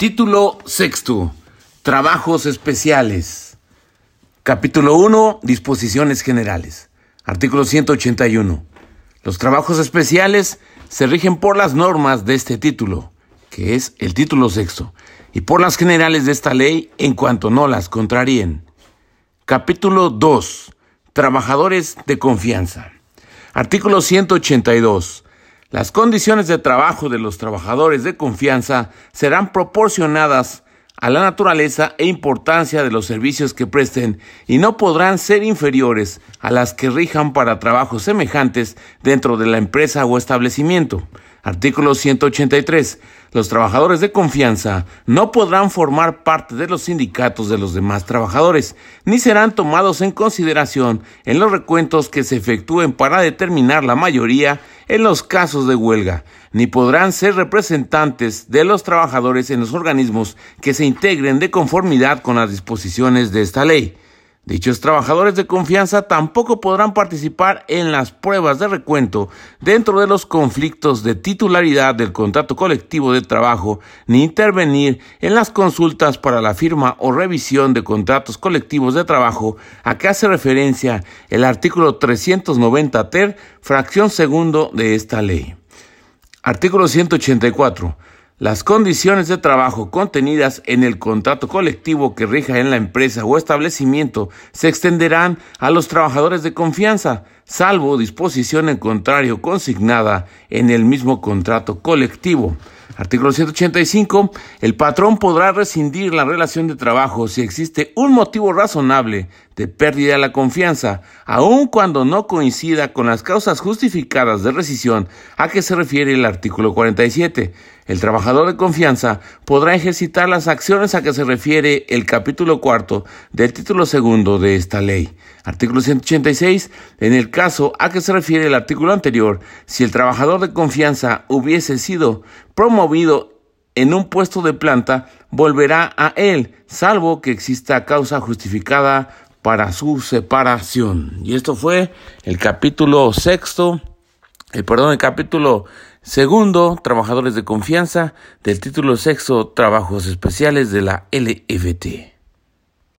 Título sexto. Trabajos especiales. Capítulo 1. Disposiciones generales. Artículo 181. Los trabajos especiales se rigen por las normas de este título, que es el título sexto, y por las generales de esta ley en cuanto no las contraríen. Capítulo 2. Trabajadores de confianza. Artículo 182. Las condiciones de trabajo de los trabajadores de confianza serán proporcionadas a la naturaleza e importancia de los servicios que presten y no podrán ser inferiores a las que rijan para trabajos semejantes dentro de la empresa o establecimiento. Artículo 183. Los trabajadores de confianza no podrán formar parte de los sindicatos de los demás trabajadores, ni serán tomados en consideración en los recuentos que se efectúen para determinar la mayoría en los casos de huelga, ni podrán ser representantes de los trabajadores en los organismos que se integren de conformidad con las disposiciones de esta ley. Dichos trabajadores de confianza tampoco podrán participar en las pruebas de recuento dentro de los conflictos de titularidad del contrato colectivo de trabajo, ni intervenir en las consultas para la firma o revisión de contratos colectivos de trabajo a que hace referencia el artículo 390 ter, fracción segundo de esta ley. Artículo 184. Las condiciones de trabajo contenidas en el contrato colectivo que rija en la empresa o establecimiento se extenderán a los trabajadores de confianza, salvo disposición en contrario consignada en el mismo contrato colectivo. Artículo 185. El patrón podrá rescindir la relación de trabajo si existe un motivo razonable de pérdida de la confianza, aun cuando no coincida con las causas justificadas de rescisión a que se refiere el artículo 47. El trabajador de confianza podrá ejercitar las acciones a que se refiere el capítulo cuarto del título segundo de esta ley. Artículo 186. En el caso a que se refiere el artículo anterior, si el trabajador de confianza hubiese sido promovido en un puesto de planta, volverá a él, salvo que exista causa justificada para su separación. Y esto fue el capítulo sexto, el perdón, el capítulo segundo, trabajadores de confianza, del título sexto, trabajos especiales de la LFT.